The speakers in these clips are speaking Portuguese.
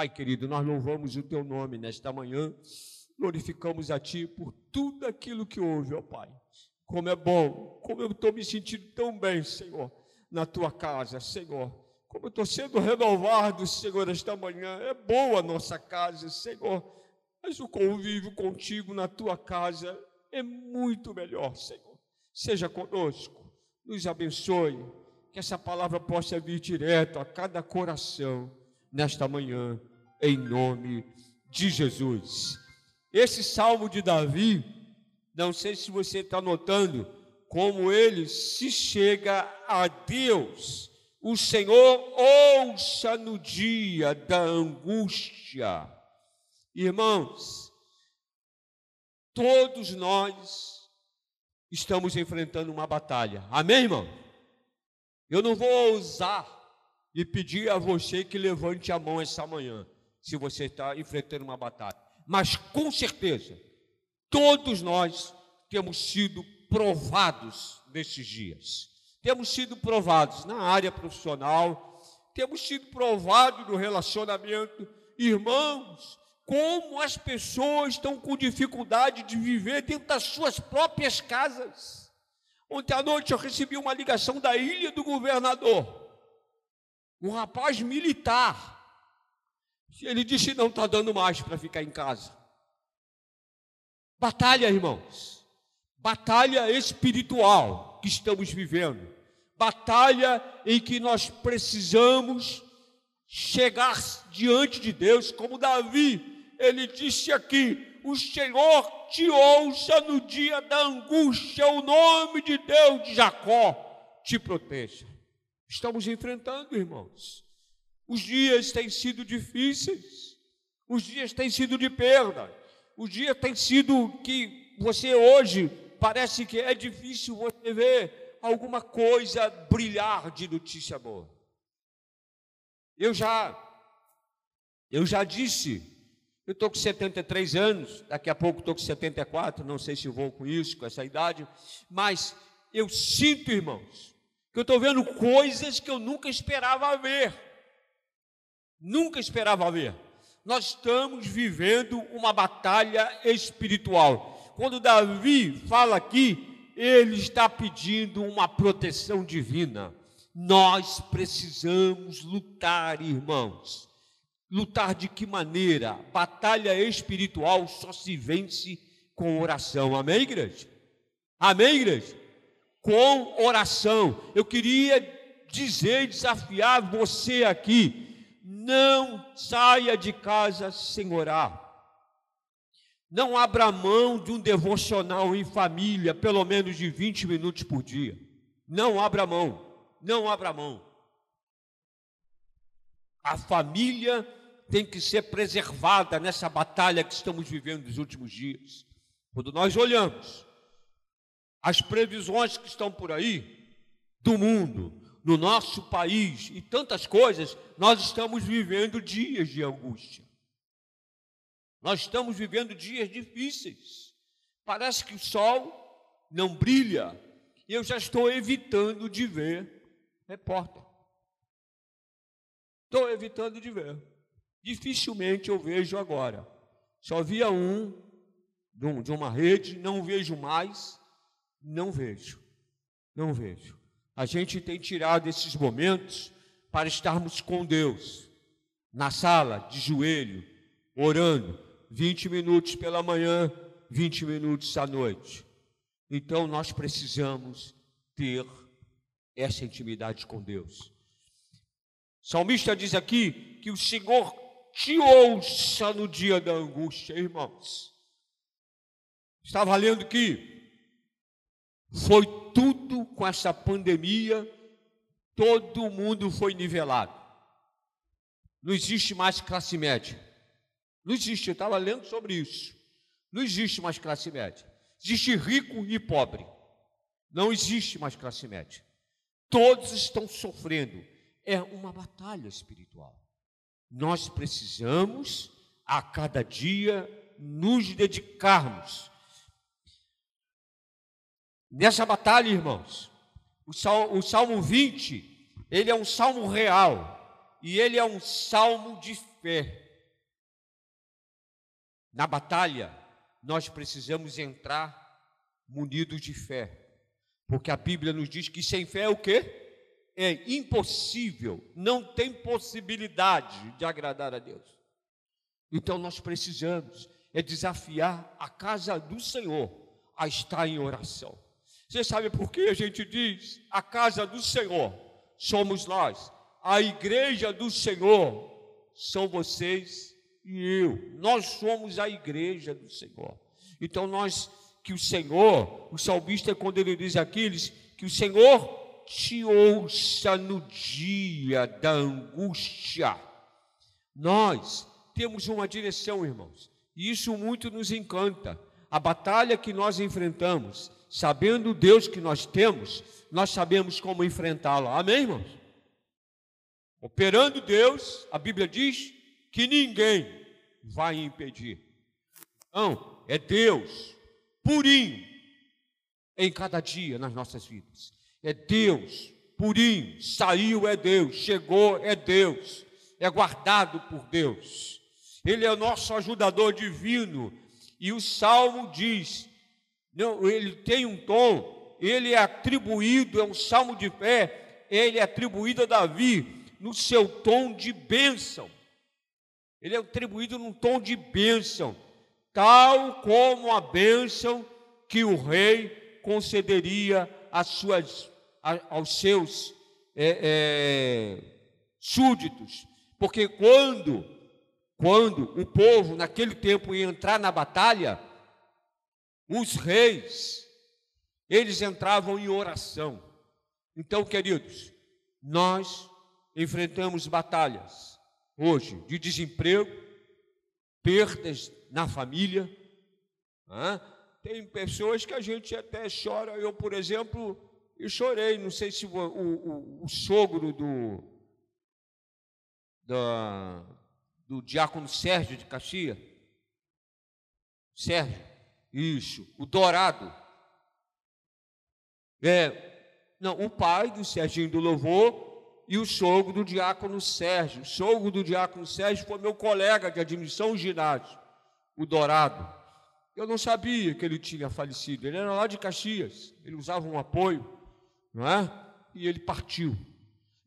Pai querido, nós louvamos o teu nome nesta manhã, glorificamos a ti por tudo aquilo que houve, ó Pai. Como é bom, como eu estou me sentindo tão bem, Senhor, na tua casa, Senhor. Como eu estou sendo renovado, Senhor, esta manhã. É boa a nossa casa, Senhor, mas o convívio contigo na tua casa é muito melhor, Senhor. Seja conosco, nos abençoe, que essa palavra possa vir direto a cada coração nesta manhã, em nome de Jesus. Esse salmo de Davi, não sei se você está notando, como ele se chega a Deus. O Senhor ouça no dia da angústia. Irmãos, todos nós estamos enfrentando uma batalha. Amém, irmão? Eu não vou ousar e pedir a você que levante a mão essa manhã, se você está enfrentando uma batalha. Mas com certeza, todos nós temos sido provados nesses dias. Temos sido provados na área profissional, temos sido provados no relacionamento. Irmãos, como as pessoas estão com dificuldade de viver dentro das suas próprias casas. Ontem à noite eu recebi uma ligação da ilha do governador um rapaz militar. Ele disse: não está dando mais para ficar em casa. Batalha, irmãos. Batalha espiritual que estamos vivendo. Batalha em que nós precisamos chegar diante de Deus, como Davi, ele disse aqui: O Senhor te ouça no dia da angústia, o nome de Deus de Jacó te proteja estamos enfrentando, irmãos. Os dias têm sido difíceis, os dias têm sido de perda, os dias têm sido que você hoje parece que é difícil você ver alguma coisa brilhar de notícia boa. Eu já, eu já disse, eu estou com 73 anos, daqui a pouco estou com 74, não sei se vou com isso, com essa idade, mas eu sinto, irmãos, que eu estou vendo coisas que eu nunca esperava ver. Nunca esperava ver. Nós estamos vivendo uma batalha espiritual. Quando Davi fala aqui, ele está pedindo uma proteção divina. Nós precisamos lutar, irmãos. Lutar de que maneira? Batalha espiritual só se vence com oração. Amém, igreja? Amém, igreja? com oração. Eu queria dizer, desafiar você aqui: não saia de casa sem orar. Não abra mão de um devocional em família, pelo menos de 20 minutos por dia. Não abra mão, não abra mão. A família tem que ser preservada nessa batalha que estamos vivendo nos últimos dias. Quando nós olhamos as previsões que estão por aí do mundo, no nosso país e tantas coisas, nós estamos vivendo dias de angústia. Nós estamos vivendo dias difíceis. Parece que o sol não brilha. Eu já estou evitando de ver repórter. Estou evitando de ver. Dificilmente eu vejo agora. Só via um de uma rede, não vejo mais. Não vejo, não vejo. A gente tem tirado esses momentos para estarmos com Deus, na sala, de joelho, orando, 20 minutos pela manhã, 20 minutos à noite. Então nós precisamos ter essa intimidade com Deus. Salmista diz aqui que o Senhor te ouça no dia da angústia, irmãos. Estava lendo que foi tudo com essa pandemia, todo mundo foi nivelado. Não existe mais classe média. Não existe, eu estava lendo sobre isso. Não existe mais classe média. Existe rico e pobre. Não existe mais classe média. Todos estão sofrendo. É uma batalha espiritual. Nós precisamos, a cada dia, nos dedicarmos Nessa batalha, irmãos, o Salmo, o Salmo 20, ele é um salmo real e ele é um salmo de fé. Na batalha, nós precisamos entrar munidos de fé. Porque a Bíblia nos diz que sem fé é o quê? É impossível, não tem possibilidade de agradar a Deus. Então nós precisamos é desafiar a casa do Senhor a estar em oração. Você sabe por que a gente diz a casa do Senhor somos nós, a igreja do Senhor são vocês e eu. Nós somos a igreja do Senhor. Então nós que o Senhor, o salmista quando ele diz diz que o Senhor te ouça no dia da angústia. Nós temos uma direção, irmãos, e isso muito nos encanta. A batalha que nós enfrentamos, sabendo o Deus que nós temos, nós sabemos como enfrentá-la. Amém, irmãos? Operando Deus, a Bíblia diz que ninguém vai impedir. Não, é Deus purinho em cada dia nas nossas vidas. É Deus purinho, saiu é Deus, chegou é Deus, é guardado por Deus. Ele é o nosso ajudador divino. E o salmo diz: não, ele tem um tom, ele é atribuído, é um salmo de fé, ele é atribuído a Davi no seu tom de bênção. Ele é atribuído num tom de bênção tal como a bênção que o rei concederia suas, aos seus é, é, súditos. Porque quando, quando o povo naquele tempo ia entrar na batalha, os reis, eles entravam em oração. Então, queridos, nós enfrentamos batalhas hoje de desemprego, perdas na família. Né? Tem pessoas que a gente até chora. Eu, por exemplo, eu chorei. Não sei se o, o, o sogro do, da, do diácono Sérgio de Caxias. Sérgio, isso, o Dourado. É, não, o pai do Serginho do Louvor e o sogro do diácono Sérgio. O sogro do diácono Sérgio foi meu colega de admissão ao ginásio o Dourado. Eu não sabia que ele tinha falecido. Ele era lá de Caxias. Ele usava um apoio, não é? E ele partiu.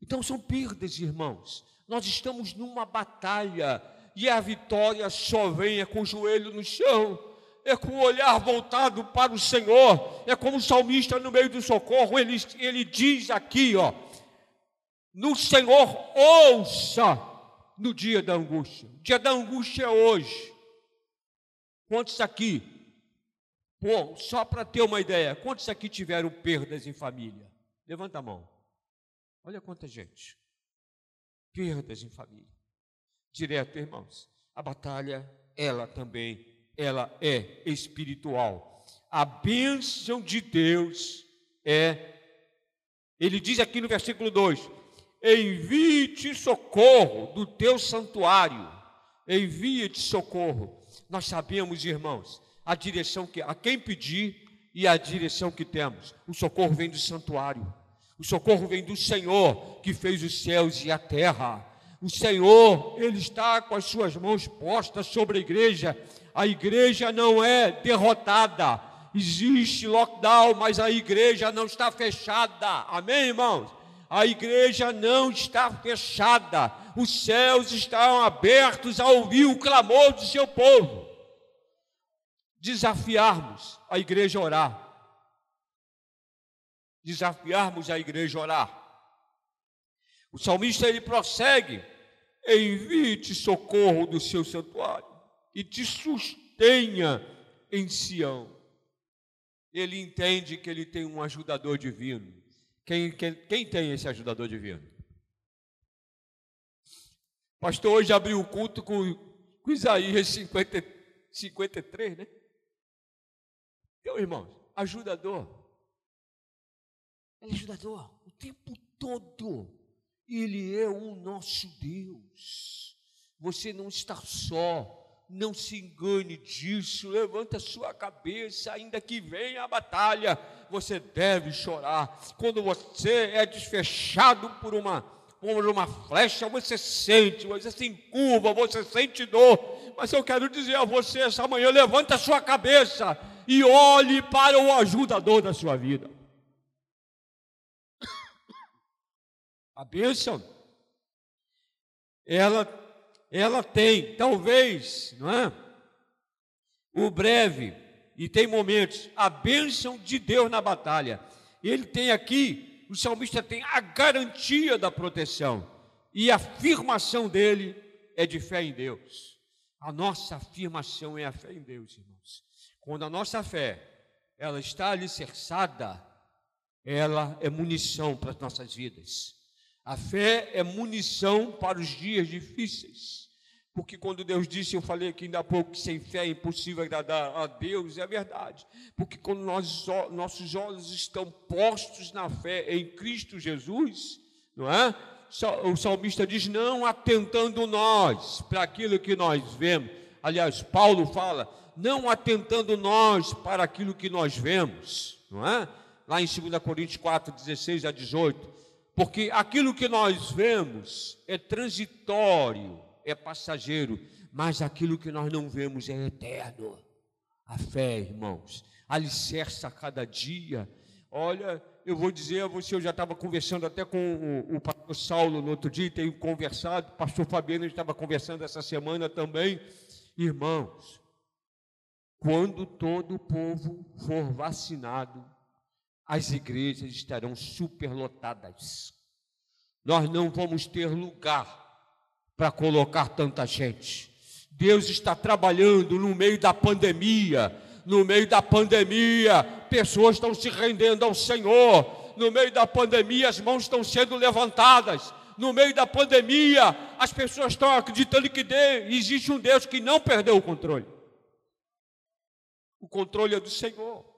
Então são perdas, irmãos. Nós estamos numa batalha e a vitória só vem é com o joelho no chão, é com o olhar voltado para o Senhor. É como o salmista no meio do socorro, ele, ele diz aqui, ó, no Senhor ouça no dia da angústia. O dia da angústia é hoje. Quantos aqui, pô, só para ter uma ideia, quantos aqui tiveram perdas em família? Levanta a mão. Olha quanta gente. Perdas em família. Direto, irmãos. A batalha, ela também, ela é espiritual. A bênção de Deus é. Ele diz aqui no versículo 2: Envie-te socorro do teu santuário. Envia-te socorro. Nós sabemos, irmãos, a direção que a quem pedir e a direção que temos. O socorro vem do santuário. O socorro vem do Senhor que fez os céus e a terra. O Senhor, ele está com as suas mãos postas sobre a igreja. A igreja não é derrotada. Existe lockdown, mas a igreja não está fechada. Amém, irmãos? A igreja não está fechada. Os céus estão abertos a ouvir o clamor do seu povo. Desafiarmos a igreja a orar. Desafiarmos a igreja a orar. O salmista ele prossegue: envie-te socorro do seu santuário e te sustenha em Sião. Ele entende que ele tem um ajudador divino. Quem, quem, quem tem esse ajudador divino? Pastor hoje abriu o culto com, com Isaías 50, 53, né? Então, irmãos, ajudador. Ele é ajudador o tempo todo. Ele é o nosso Deus. Você não está só. Não se engane disso. Levanta sua cabeça, ainda que venha a batalha você deve chorar. Quando você é desfechado por uma, como uma flecha, você sente, você se encurva, você sente dor. Mas eu quero dizer a você essa manhã: levanta a sua cabeça e olhe para o ajudador da sua vida. A bênção, ela, ela tem, talvez, não é? O breve, e tem momentos, a bênção de Deus na batalha. Ele tem aqui, o salmista tem a garantia da proteção, e a afirmação dele é de fé em Deus. A nossa afirmação é a fé em Deus, irmãos. Quando a nossa fé ela está alicerçada, ela é munição para as nossas vidas. A fé é munição para os dias difíceis. Porque quando Deus disse, eu falei aqui ainda há pouco, que sem fé é impossível agradar a Deus, é verdade. Porque quando nós, nossos olhos estão postos na fé em Cristo Jesus, não é? O salmista diz, não atentando nós para aquilo que nós vemos. Aliás, Paulo fala, não atentando nós para aquilo que nós vemos, não é? Lá em 2 Coríntios 4, 16 a 18 porque aquilo que nós vemos é transitório, é passageiro, mas aquilo que nós não vemos é eterno. A fé, irmãos, alicerça a cada dia. Olha, eu vou dizer a você, eu já estava conversando até com o, o pastor Saulo no outro dia, tenho conversado, o pastor Fabiano estava conversando essa semana também. Irmãos, quando todo o povo for vacinado, as igrejas estarão superlotadas. Nós não vamos ter lugar para colocar tanta gente. Deus está trabalhando no meio da pandemia. No meio da pandemia, pessoas estão se rendendo ao Senhor. No meio da pandemia, as mãos estão sendo levantadas. No meio da pandemia, as pessoas estão acreditando que existe um Deus que não perdeu o controle. O controle é do Senhor.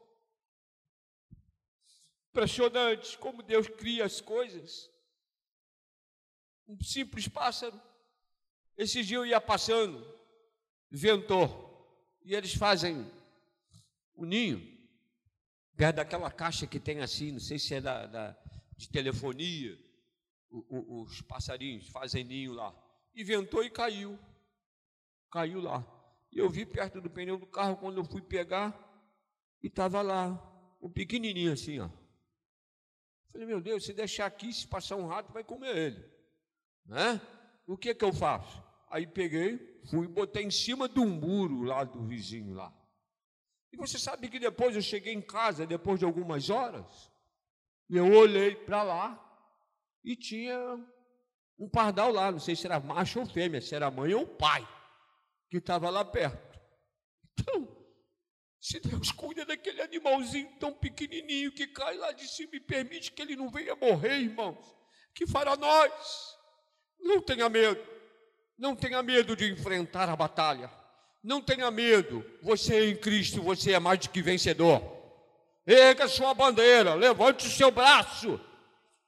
Impressionante como Deus cria as coisas. Um simples pássaro. Esse dia eu ia passando, ventou, e eles fazem o um ninho, perto daquela caixa que tem assim, não sei se é da, da de telefonia, o, o, os passarinhos fazem ninho lá. E ventou e caiu. Caiu lá. E eu vi perto do pneu do carro quando eu fui pegar, e estava lá, um pequenininho assim, ó. Falei, meu Deus, se deixar aqui, se passar um rato, vai comer ele. Né? O que que eu faço? Aí peguei, fui e botei em cima de um muro lá do vizinho lá. E você sabe que depois eu cheguei em casa, depois de algumas horas, eu olhei para lá e tinha um pardal lá, não sei se era macho ou fêmea, se era mãe ou pai, que estava lá perto. Então, se Deus cuida daquele animalzinho tão pequenininho que cai lá de cima e permite que ele não venha morrer, irmãos, que fará nós? Não tenha medo, não tenha medo de enfrentar a batalha, não tenha medo, você é em Cristo, você é mais do que vencedor. Erga sua bandeira, levante o seu braço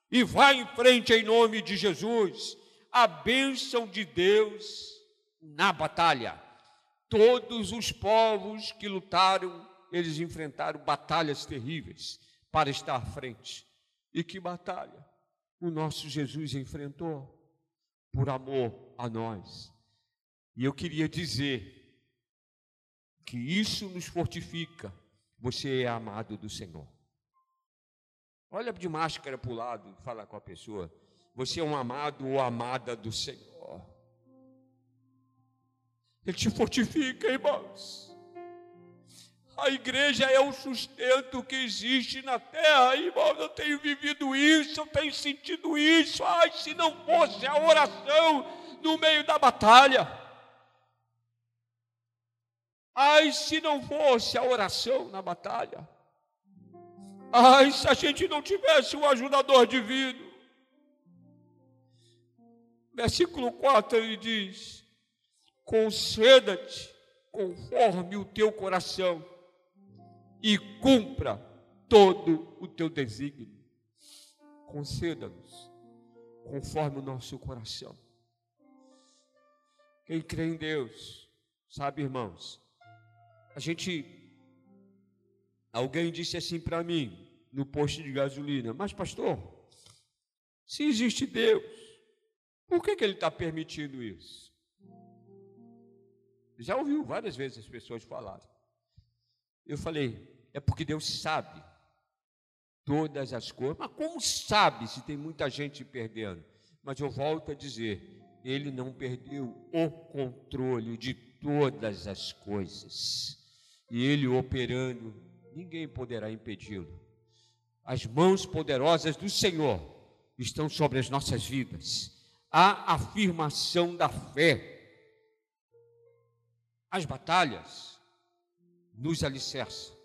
e vá em frente em nome de Jesus. A bênção de Deus na batalha. Todos os povos que lutaram, eles enfrentaram batalhas terríveis para estar à frente. E que batalha o nosso Jesus enfrentou por amor a nós. E eu queria dizer que isso nos fortifica. Você é amado do Senhor. Olha de máscara para o lado, fala com a pessoa. Você é um amado ou amada do Senhor. Ele te fortifica, irmãos. A igreja é o sustento que existe na terra, irmãos. Eu tenho vivido isso, eu tenho sentido isso. Ai, se não fosse a oração no meio da batalha. Ai, se não fosse a oração na batalha. Ai, se a gente não tivesse um ajudador divino. Versículo 4 ele diz: conceda-te conforme o teu coração e cumpra todo o teu desígnio. Conceda-nos conforme o nosso coração. Quem crê em Deus, sabe, irmãos, a gente, alguém disse assim para mim, no posto de gasolina, mas pastor, se existe Deus, Por que, que ele está permitindo isso? Já ouviu várias vezes as pessoas falarem. Eu falei, é porque Deus sabe todas as coisas. Mas como sabe se tem muita gente perdendo? Mas eu volto a dizer, ele não perdeu o controle de todas as coisas. E ele operando, ninguém poderá impedi-lo. As mãos poderosas do Senhor estão sobre as nossas vidas. A afirmação da fé. As batalhas nos alicerçam.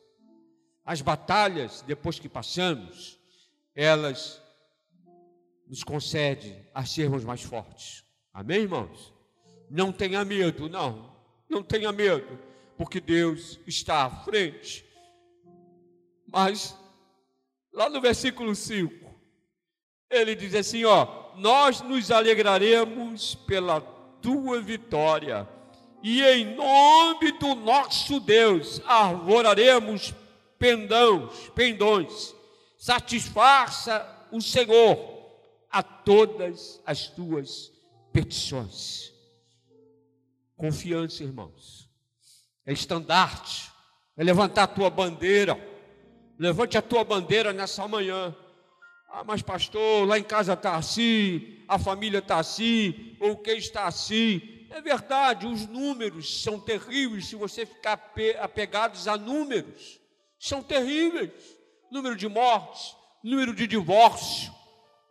As batalhas, depois que passamos, elas nos concedem a sermos mais fortes. Amém, irmãos? Não tenha medo, não. Não tenha medo, porque Deus está à frente. Mas, lá no versículo 5, ele diz assim: Ó, nós nos alegraremos pela tua vitória, e em nome do nosso Deus arvoraremos pendões, pendões. Satisfaça o Senhor a todas as tuas petições. Confiança, irmãos, é estandarte, é levantar a tua bandeira. Levante a tua bandeira nessa manhã. Ah, mas pastor, lá em casa está assim, a família está assim, ou quem está assim. É verdade, os números são terríveis se você ficar apegados a números. São terríveis. Número de mortes, número de divórcio.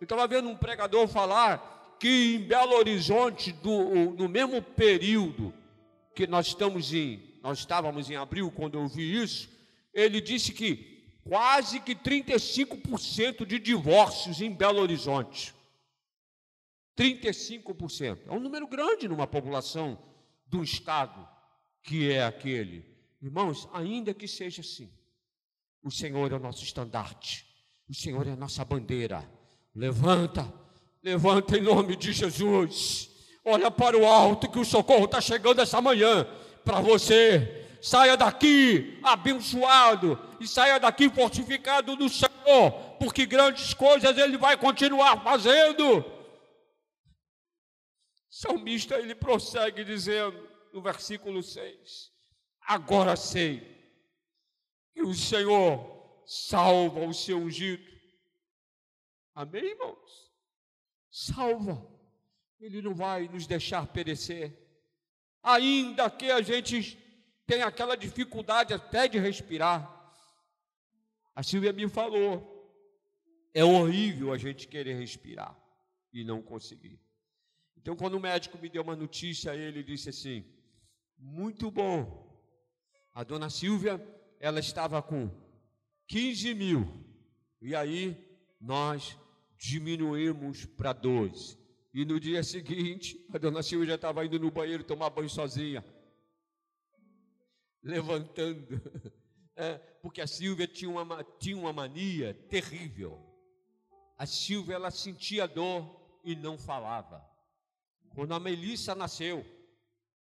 Eu estava vendo um pregador falar que em Belo Horizonte, do, no mesmo período que nós estamos em, nós estávamos em abril quando eu vi isso, ele disse que quase que 35% de divórcios em Belo Horizonte. 35%. É um número grande numa população um estado que é aquele. Irmãos, ainda que seja assim, o Senhor é o nosso estandarte, o Senhor é a nossa bandeira. Levanta Levanta em nome de Jesus. Olha para o alto que o socorro está chegando essa manhã para você. Saia daqui abençoado e saia daqui fortificado no Senhor, porque grandes coisas Ele vai continuar fazendo. Salmista ele prossegue dizendo no versículo 6: Agora sei que o Senhor salva o seu ungido. Amém, irmãos? salva. Ele não vai nos deixar perecer. Ainda que a gente tenha aquela dificuldade até de respirar. A Silvia me falou, é horrível a gente querer respirar e não conseguir. Então, quando o médico me deu uma notícia, ele disse assim: muito bom. A dona Silvia, ela estava com 15 mil. E aí, nós diminuímos para 12. E no dia seguinte, a dona Silvia já estava indo no banheiro tomar banho sozinha. Levantando. É, porque a Silvia tinha uma, tinha uma mania terrível. A Silvia, ela sentia dor e não falava. Quando a Melissa nasceu,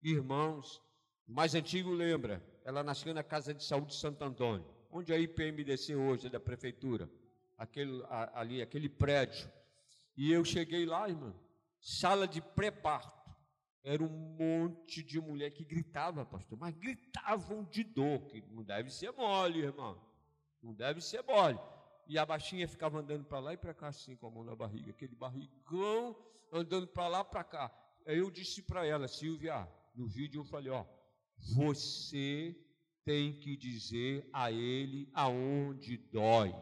irmãos, mais antigo lembra, ela nasceu na Casa de Saúde de Santo Antônio, onde a IPMDC hoje é da prefeitura aquele, ali, aquele prédio. E eu cheguei lá, irmão, sala de pré-parto. Era um monte de mulher que gritava, pastor, mas gritavam de dor, que não deve ser mole, irmão. Não deve ser mole. E a baixinha ficava andando para lá e para cá, assim, com a mão na barriga, aquele barrigão andando para lá para cá. Aí eu disse para ela, Silvia, no vídeo eu falei: Ó, você tem que dizer a ele aonde dói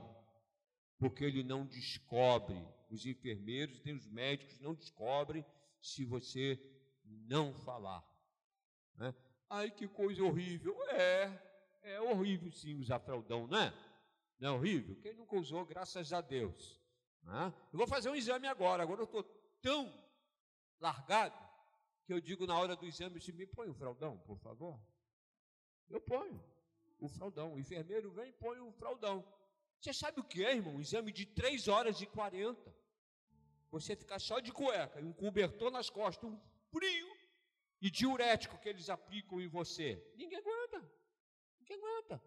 porque ele não descobre, os enfermeiros e os médicos não descobrem se você não falar. Né? Ai, que coisa horrível. É, é horrível sim usar fraldão, não é? Não é horrível? Quem nunca usou, graças a Deus. Né? Eu vou fazer um exame agora, agora eu estou tão largado que eu digo na hora do exame, se me põe o fraldão, por favor. Eu ponho o fraldão. O enfermeiro vem e põe o fraldão. Você sabe o que é, irmão? Um exame de 3 horas e 40. Você ficar só de cueca e um cobertor nas costas, um frio e diurético que eles aplicam em você. Ninguém aguenta. Ninguém aguenta.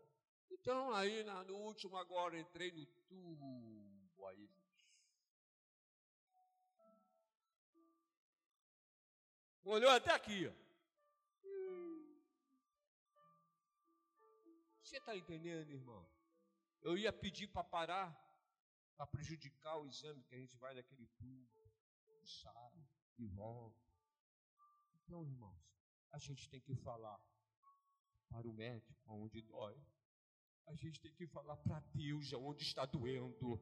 Então, aí no último agora entrei no tubo aí. Olhou até aqui. Ó. Você está entendendo, irmão? Eu ia pedir para parar, para prejudicar o exame que a gente vai naquele tubo, sai e volta. Então, irmãos, a gente tem que falar para o médico onde dói. A gente tem que falar para Deus onde está doendo.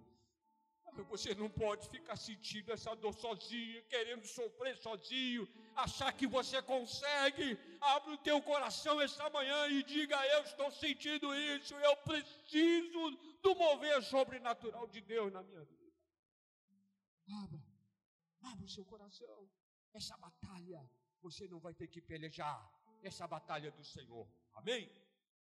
Você não pode ficar sentindo essa dor sozinho, querendo sofrer sozinho, achar que você consegue. Abre o teu coração esta manhã e diga: Eu estou sentindo isso, eu preciso do mover sobrenatural de Deus na minha vida. Abra, abra o seu coração. Essa batalha você não vai ter que pelejar, essa batalha do Senhor. Amém?